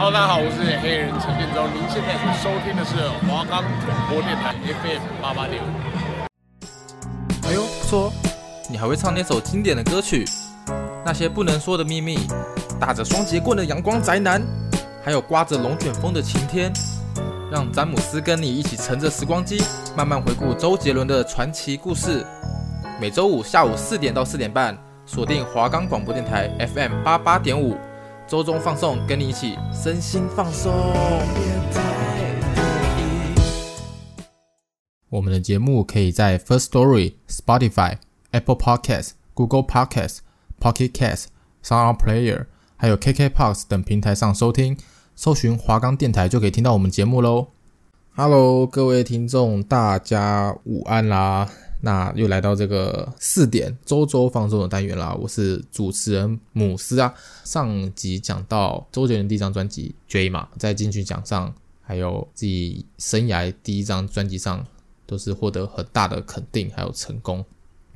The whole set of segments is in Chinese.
Hello，大家好，我是黑人陈建州。您现在收听的是华冈广播电台 FM 八八点五。哎呦，不错，你还会唱那首经典的歌曲？那些不能说的秘密，打着双节棍的阳光宅男，还有刮着龙卷风的晴天。让詹姆斯跟你一起乘着时光机，慢慢回顾周杰伦的传奇故事。每周五下午四点到四点半，锁定华冈广播电台 FM 八八点五。周中放送，跟你一起身心放松。我们的节目可以在 First Story、Spotify、Apple Podcasts、Google Podcasts、Pocket Casts、Sound Player，还有 KKBOX 等平台上收听。搜寻华冈电台就可以听到我们节目喽。Hello，各位听众，大家午安啦！那又来到这个四点周周放送的单元啦，我是主持人姆斯啊。上集讲到周杰伦第一张专辑《J》嘛，在金曲奖上，还有自己生涯第一张专辑上，都是获得很大的肯定还有成功。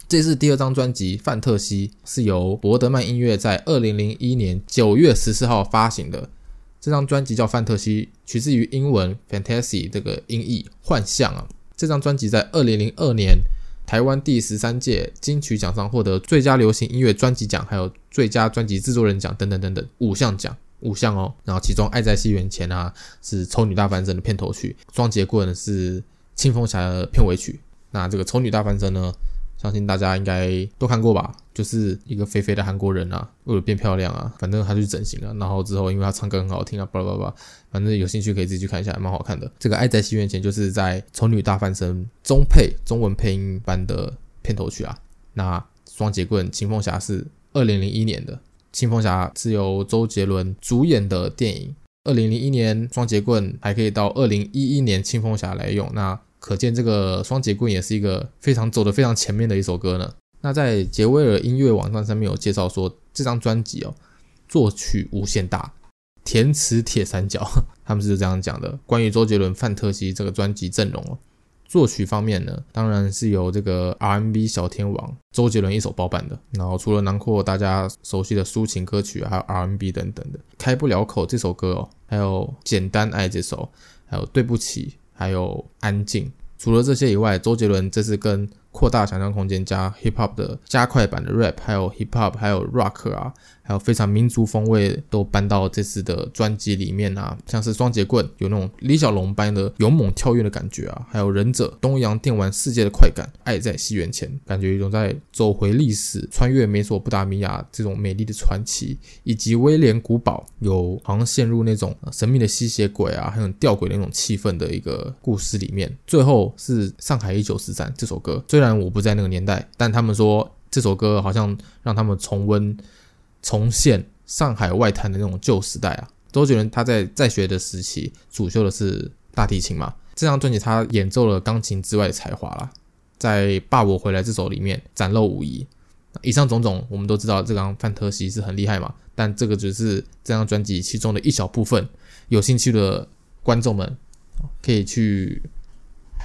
这次第二张专辑《范特西》是由伯德曼音乐在二零零一年九月十四号发行的。这张专辑叫《范特西》，取自于英文 “fantasy” 这个音译“幻象”啊。这张专辑在二零零二年。台湾第十三届金曲奖上获得最佳流行音乐专辑奖，还有最佳专辑制作人奖等等等等五项奖，五项哦。然后其中《爱在西元前》啊是《丑女大翻身》的片头曲，《双截棍》是《青蜂侠》的片尾曲。那这个《丑女大翻身》呢？相信大家应该都看过吧，就是一个肥肥的韩国人啊，为了变漂亮啊，反正他去整形了，然后之后因为他唱歌很好听啊，巴拉巴拉，反正有兴趣可以自己去看一下，蛮好看的。这个《爱在西元前》就是在《丑女大翻身》中配中文配音版的片头曲啊。那《双截棍》《青蜂侠》是二零零一年的，《青蜂侠》是由周杰伦主演的电影。二零零一年《双截棍》还可以到二零一一年《青蜂侠》来用。那可见这个双截棍也是一个非常走得非常前面的一首歌呢。那在杰威尔音乐网站上面有介绍说，这张专辑哦，作曲无限大，填词铁三角，他们是这样讲的。关于周杰伦《范特西》这个专辑阵容哦，作曲方面呢，当然是由这个 R&B 小天王周杰伦一手包办的。然后除了囊括大家熟悉的抒情歌曲，还有 R&B 等等的，开不了口这首歌哦，还有简单爱这首，还有对不起。还有安静。除了这些以外，周杰伦这次跟扩大想象空间加 hip hop 的加快版的 rap，还有 hip hop，还有 rock 啊，还有非常民族风味都搬到这次的专辑里面啊，像是双截棍有那种李小龙般的勇猛跳跃的感觉啊，还有忍者东洋电玩世界的快感，爱在西元前，感觉有一种在走回历史，穿越美索不达米亚这种美丽的传奇，以及威廉古堡有好像陷入那种神秘的吸血鬼啊，还有吊诡的那种气氛的一个故事里面。最后是上海一九四三这首歌，虽然我不在那个年代，但他们说这首歌好像让他们重温、重现上海外滩的那种旧时代啊。周杰伦他在在学的时期主修的是大提琴嘛，这张专辑他演奏了钢琴之外的才华啦，在《爸我回来》这首里面展露无遗。以上种种我们都知道，这张《范特西》是很厉害嘛，但这个只是这张专辑其中的一小部分。有兴趣的观众们可以去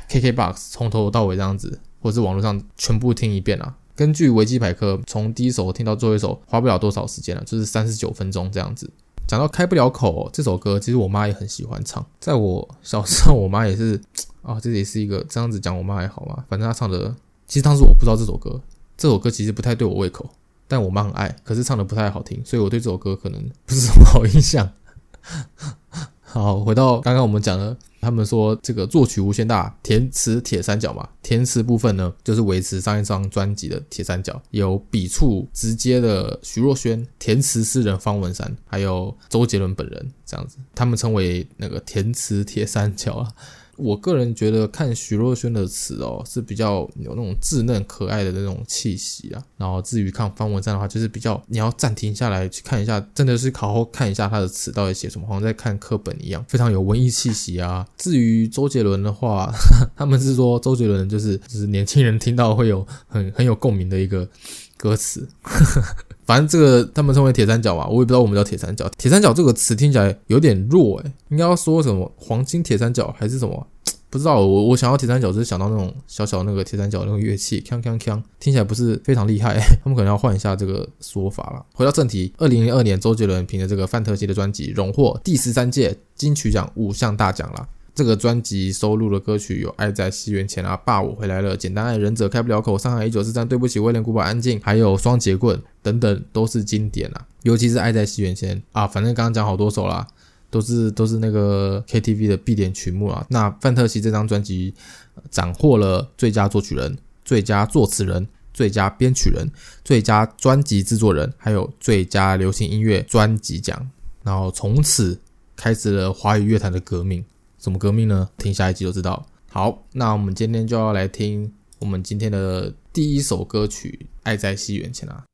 KKBOX 从头到尾这样子。或是网络上全部听一遍啊。根据维基百科，从第一首听到最后一首花不了多少时间了，就是三十九分钟这样子。讲到开不了口，这首歌，其实我妈也很喜欢唱。在我小时候，我妈也是 啊，这也是一个这样子讲，我妈还好嘛。反正她唱的，其实当时我不知道这首歌，这首歌其实不太对我胃口，但我妈很爱，可是唱的不太好听，所以我对这首歌可能不是什么好印象。好，回到刚刚我们讲的。他们说这个作曲无限大，填词铁三角嘛。填词部分呢，就是维持上一张专辑的铁三角，有笔触直接的徐若瑄，填词诗人方文山，还有周杰伦本人这样子，他们称为那个填词铁三角啊。我个人觉得看徐若瑄的词哦，是比较有那种稚嫩可爱的那种气息啊。然后至于看方文山的话，就是比较你要暂停下来去看一下，真的是好好看一下他的词到底写什么，好像在看课本一样，非常有文艺气息啊。至于周杰伦的话，他们是说周杰伦就是就是年轻人听到会有很很有共鸣的一个歌词。呵 呵反正这个他们称为铁三角嘛，我也不知道我们叫铁三角。铁三角这个词听起来有点弱诶，应该要说什么黄金铁三角还是什么？不知道我我想要铁三角，只是想到那种小小那个铁三角那个乐器，锵锵锵，听起来不是非常厉害，他们可能要换一下这个说法了。回到正题，二零零二年，周杰伦凭着这个范特西的专辑，荣获第十三届金曲奖五项大奖了。这个专辑收录的歌曲有《爱在西元前》啊，《爸我回来了》、《简单爱》、《忍者开不了口》、《上海一九四三》、《对不起威廉古堡安静》，还有《双截棍》等等，都是经典啊。尤其是《爱在西元前》啊，反正刚刚讲好多首啦，都是都是那个 KTV 的必点曲目啊。那范特西这张专辑斩获了最佳作曲人、最佳作词人、最佳编曲人、最佳专辑制作人，还有最佳流行音乐专辑奖，然后从此开始了华语乐坛的革命。什么革命呢？听下一集就知道。好，那我们今天就要来听我们今天的第一首歌曲《爱在西元前》啊。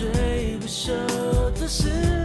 最不舍的事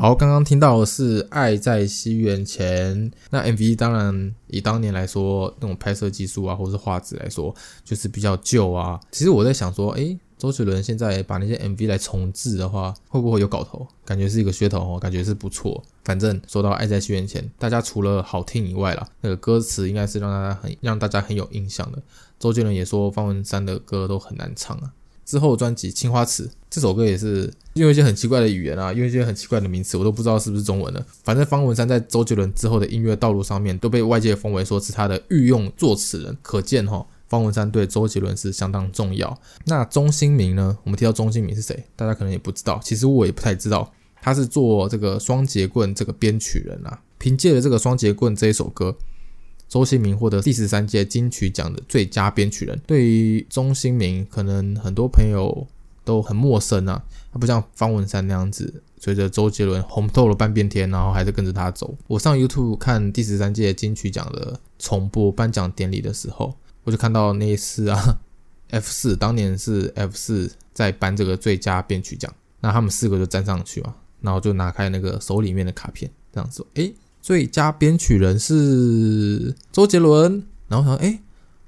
好，刚刚听到是《爱在西元前》。那 MV 当然以当年来说，那种拍摄技术啊，或是画质来说，就是比较旧啊。其实我在想说，诶周杰伦现在把那些 MV 来重制的话，会不会有搞头？感觉是一个噱头哦，感觉是不错。反正说到《爱在西元前》，大家除了好听以外啦，那个歌词应该是让大家很让大家很有印象的。周杰伦也说方文山的歌都很难唱啊。之后专辑《青花瓷》这首歌也是用一些很奇怪的语言啊，用一些很奇怪的名词，我都不知道是不是中文的。反正方文山在周杰伦之后的音乐道路上面都被外界封为说是他的御用作词人，可见哈。方文山对周杰伦是相当重要。那钟兴民呢？我们提到钟兴民是谁？大家可能也不知道。其实我也不太知道，他是做这个《双截棍》这个编曲人啊。凭借着这个《双截棍》这一首歌，周新明获得第十三届金曲奖的最佳编曲人。对于钟兴明，可能很多朋友都很陌生啊。他不像方文山那样子，随着周杰伦红透了半边天，然后还是跟着他走。我上 YouTube 看第十三届金曲奖的重播颁奖典礼的时候。我就看到那一次啊，F 四当年是 F 四在颁这个最佳编曲奖，那他们四个就站上去嘛，然后就拿开那个手里面的卡片，这样子，诶，最佳编曲人是周杰伦，然后想，诶，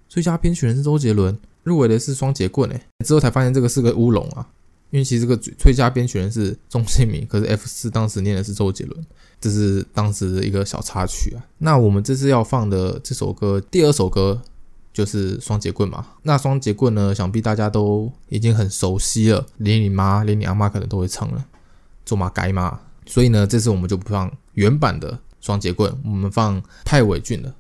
最佳编曲人是周杰伦，入围的是双截棍，诶，之后才发现这个是个乌龙啊，因为其实这个最佳编曲人是钟兴民，可是 F 四当时念的是周杰伦，这是当时的一个小插曲啊。那我们这次要放的这首歌，第二首歌。就是双截棍嘛，那双截棍呢，想必大家都已经很熟悉了，连你妈、连你阿妈可能都会唱了，做马该嘛。所以呢，这次我们就不放原版的双节棍，我们放派伟俊的。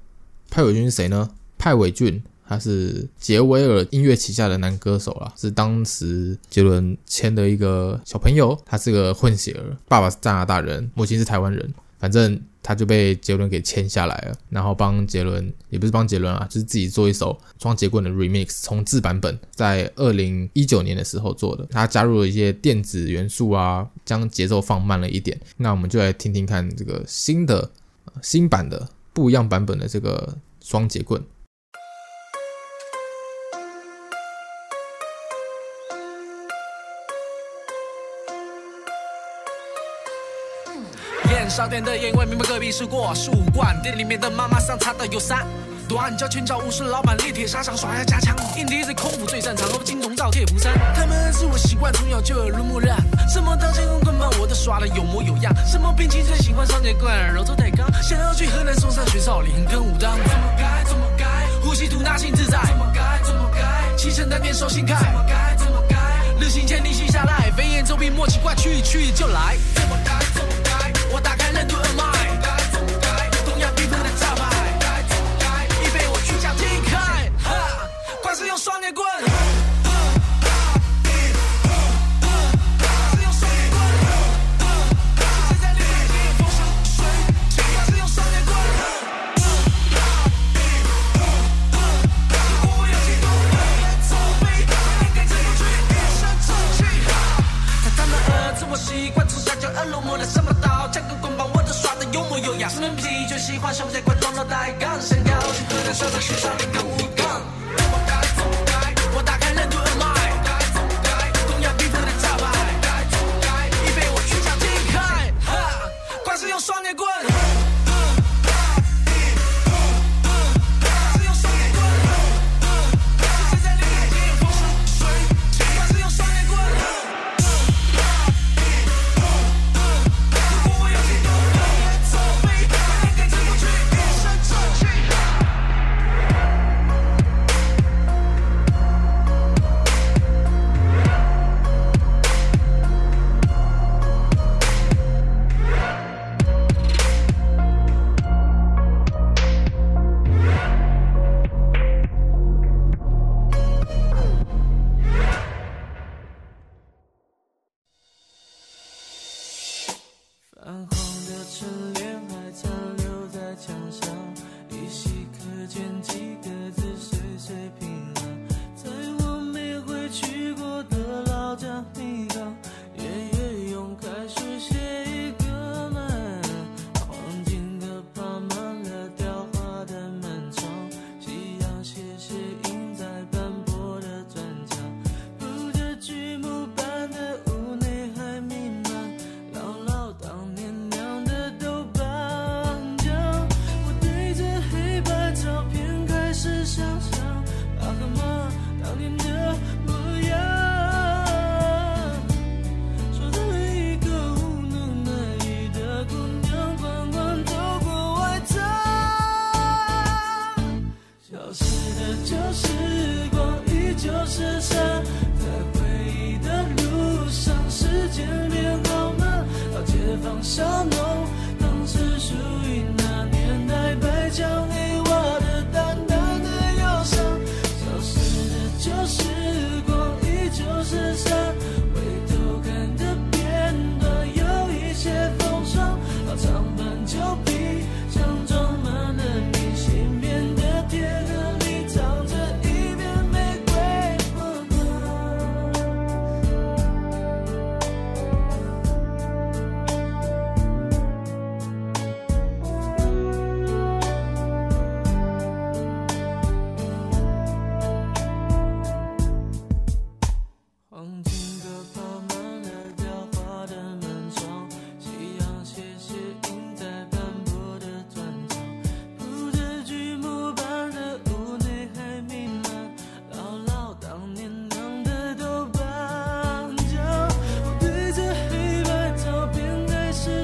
派伟俊是谁呢？派伟俊他是杰威尔音乐旗下的男歌手啦，是当时杰伦签的一个小朋友，他是个混血儿，爸爸是加拿大人，母亲是台湾人，反正。他就被杰伦给签下来了，然后帮杰伦也不是帮杰伦啊，就是自己做一首双截棍的 remix 重置版本，在二零一九年的时候做的。他加入了一些电子元素啊，将节奏放慢了一点。那我们就来听听看这个新的新版的不一样版本的这个双截棍。少点的烟味，明白隔壁是过十五贯。店里面的妈妈桑擦的有三段，叫拳脚武士老板练铁沙场耍呀加强。硬底子空腹最擅长，和金钟罩铁布衫。他们是我习惯，从小就耳濡目染。什么当前红棍棒，我都耍的有模有样。什么兵器最喜欢双截棍，柔中带刚。想要去河南嵩山学少林跟武当。怎么改？怎么改？呼吸吐纳心自在。怎么改？怎么改？气沉丹田手心开。怎么改？怎么改？日行千里行下来，飞檐走壁莫奇怪，去去就来。怎么改？怎么改？我打开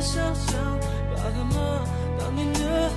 想象巴赫马当年的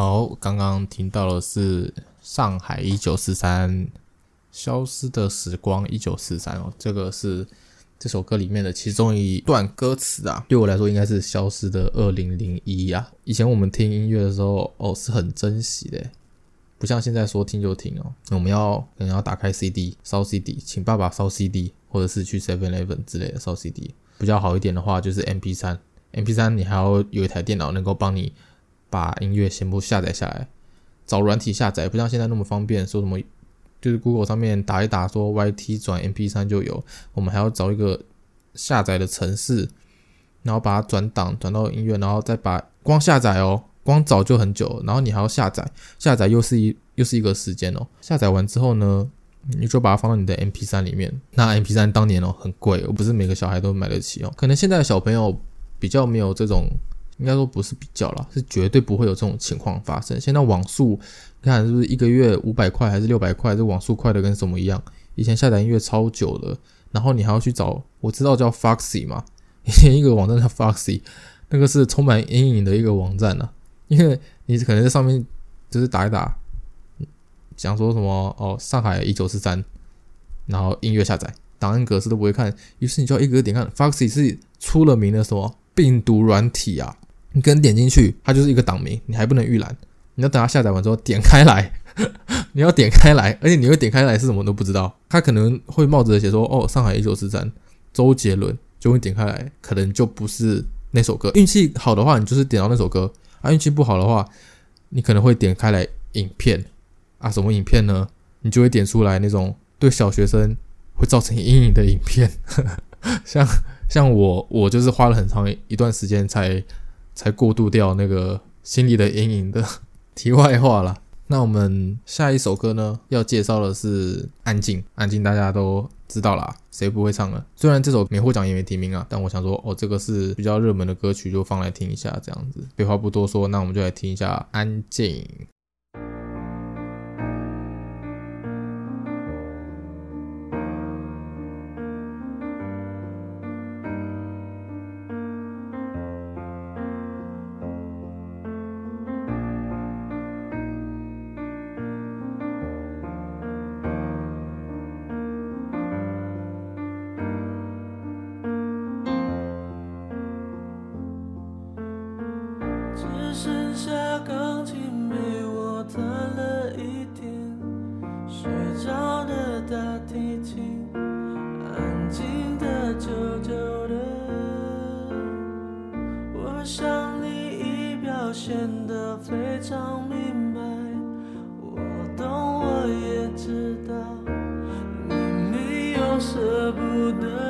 好，刚刚听到的是上海一九四三，消失的时光一九四三哦，这个是这首歌里面的其中一段歌词啊。对我来说，应该是消失的二零零一啊。以前我们听音乐的时候，哦，是很珍惜的，不像现在说听就听哦。我们要可能要打开 CD 烧 CD，请爸爸烧 CD，或者是去 Seven Eleven 之类的烧 CD。比较好一点的话，就是 MP 三，MP 三你还要有一台电脑能够帮你。把音乐全部下载下来，找软体下载，不像现在那么方便。说什么就是 Google 上面打一打，说 YT 转 MP3 就有。我们还要找一个下载的程式，然后把它转档转到音乐，然后再把光下载哦，光找就很久。然后你还要下载，下载又是一又是一个时间哦。下载完之后呢，你就把它放到你的 MP3 里面。那 MP3 当年哦很贵，不是每个小孩都买得起哦。可能现在的小朋友比较没有这种。应该说不是比较啦，是绝对不会有这种情况发生。现在网速，你看是不是一个月五百块还是六百块？这网速快的跟什么一样？以前下载音乐超久的，然后你还要去找，我知道叫 Foxy 嘛，以前一个网站叫 Foxy，那个是充满阴影的一个网站啊，因为你可能在上面就是打一打，讲说什么哦，上海一九四三，然后音乐下载档案格式都不会看，于是你就要一个个点看。Foxy 是出了名的什么病毒软体啊？你跟点进去，它就是一个档名，你还不能预览。你要等它下载完之后点开来，你要点开来，而且你会点开来是什么都不知道。它可能会冒着写说：“哦，上海一九四三，周杰伦。”就会点开来，可能就不是那首歌。运气好的话，你就是点到那首歌；啊，运气不好的话，你可能会点开来影片啊，什么影片呢？你就会点出来那种对小学生会造成阴影的影片，像像我，我就是花了很长一段时间才。才过渡掉那个心里的阴影的题外话了。那我们下一首歌呢，要介绍的是《安静》。《安静》大家都知道啦，谁不会唱呢？虽然这首没获奖也没提名啊，但我想说，哦，这个是比较热门的歌曲，就放来听一下这样子。废话不多说，那我们就来听一下《安静》。舍不得。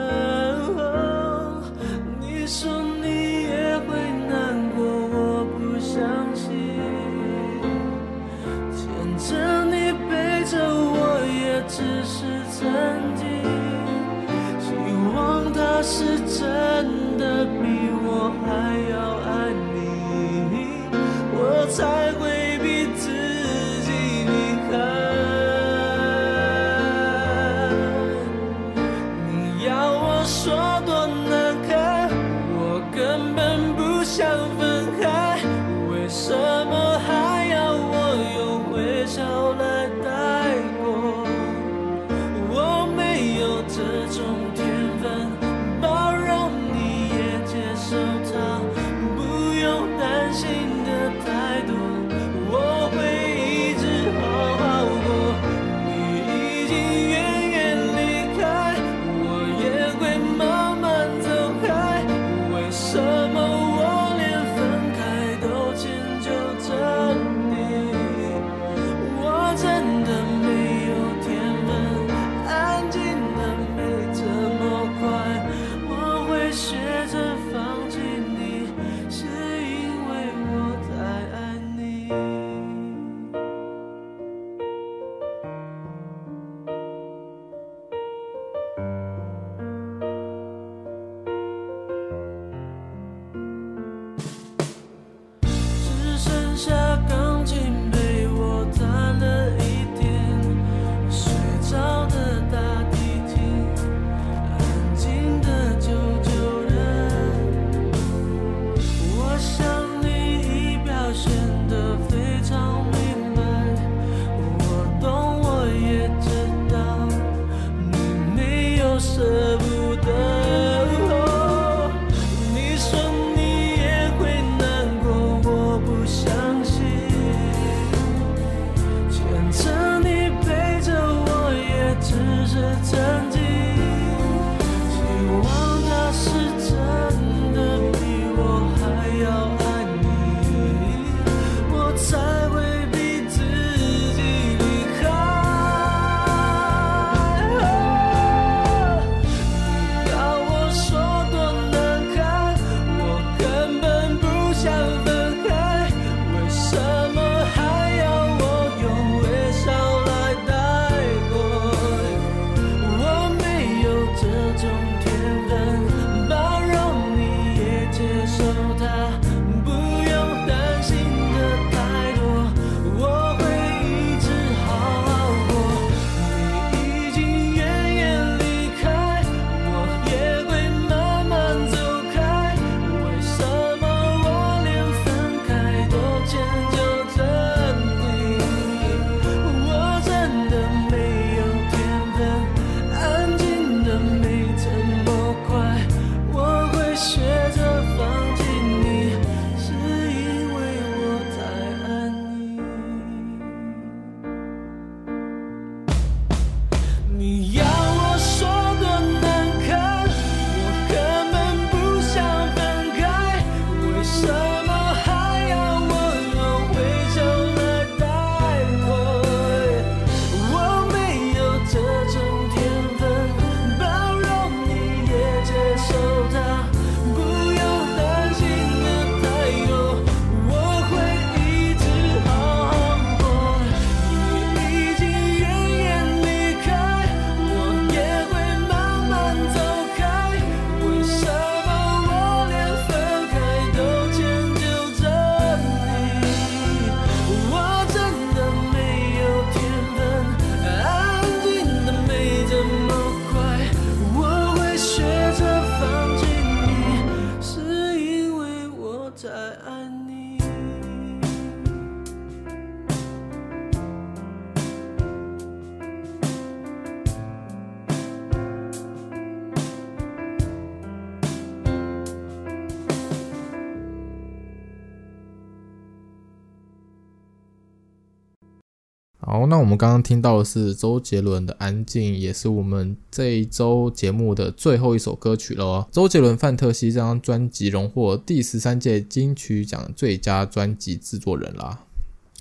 我们刚刚听到的是周杰伦的《安静》，也是我们这一周节目的最后一首歌曲了哦。周杰伦《范特西》这张专辑荣获第十三届金曲奖最佳专辑制作人啦。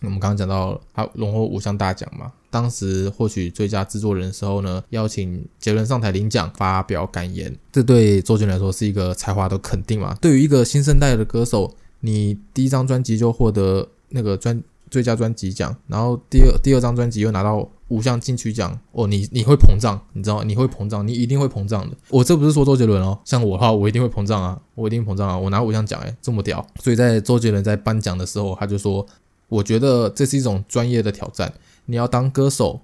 我们刚刚讲到他荣获五项大奖嘛，当时获取最佳制作人的时候呢，邀请杰伦上台领奖发表感言，这对周杰伦来说是一个才华的肯定嘛。对于一个新生代的歌手，你第一张专辑就获得那个专最佳专辑奖，然后第二第二张专辑又拿到五项金曲奖，哦，你你会膨胀，你知道？你会膨胀，你一定会膨胀的。我这不是说周杰伦哦，像我的话，我一定会膨胀啊，我一定膨胀啊，我拿五项奖，诶，这么屌。所以在周杰伦在颁奖的时候，他就说，我觉得这是一种专业的挑战，你要当歌手、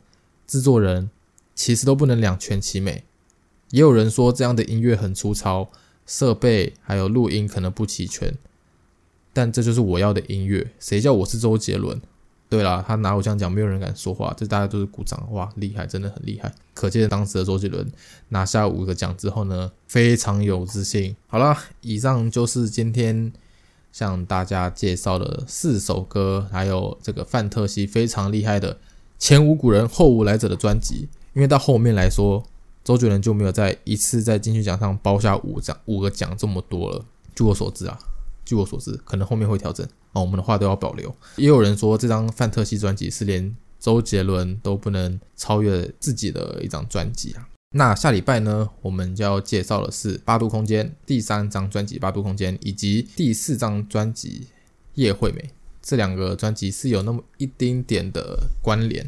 制作人，其实都不能两全其美。也有人说这样的音乐很粗糙，设备还有录音可能不齐全。但这就是我要的音乐，谁叫我是周杰伦？对啦，他拿我这样讲，没有人敢说话，这大家都是鼓掌，哇，厉害，真的很厉害。可见当时的周杰伦拿下五个奖之后呢，非常有自信。好了，以上就是今天向大家介绍的四首歌，还有这个范特西非常厉害的前无古人后无来者的专辑。因为到后面来说，周杰伦就没有再一次在金曲奖上包下五奖五个奖这么多了。据我所知啊。据我所知，可能后面会调整哦。我们的话都要保留。也有人说，这张范特西专辑是连周杰伦都不能超越自己的一张专辑啊。那下礼拜呢，我们就要介绍的是八度空间第三张专辑《八度空间》，以及第四张专辑《叶惠美》。这两个专辑是有那么一丁点的关联。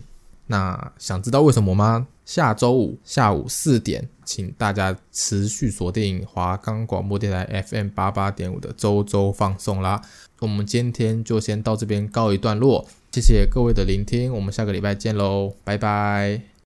那想知道为什么吗？下周五下午四点，请大家持续锁定华冈广播电台 FM 八八点五的周周放送啦。我们今天就先到这边告一段落，谢谢各位的聆听，我们下个礼拜见喽，拜拜。